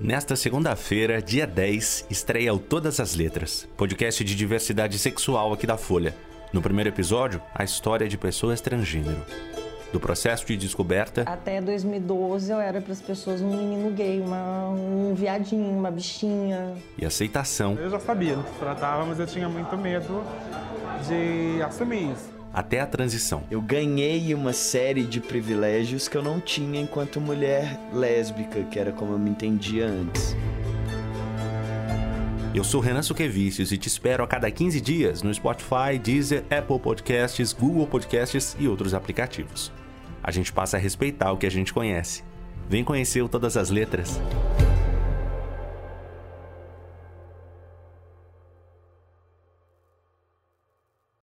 Nesta segunda-feira, dia 10, estreia o Todas as Letras, podcast de diversidade sexual aqui da Folha. No primeiro episódio, a história de pessoas transgênero. Do processo de descoberta. Até 2012 eu era para as pessoas um menino gay, uma, um viadinho, uma bichinha. E aceitação. Eu já sabia do que se tratava, mas eu tinha muito medo de assumir isso até a transição. Eu ganhei uma série de privilégios que eu não tinha enquanto mulher lésbica, que era como eu me entendia antes. Eu sou Renan Suquevicius e te espero a cada 15 dias no Spotify, Deezer, Apple Podcasts, Google Podcasts e outros aplicativos. A gente passa a respeitar o que a gente conhece. Vem conhecer o Todas as Letras.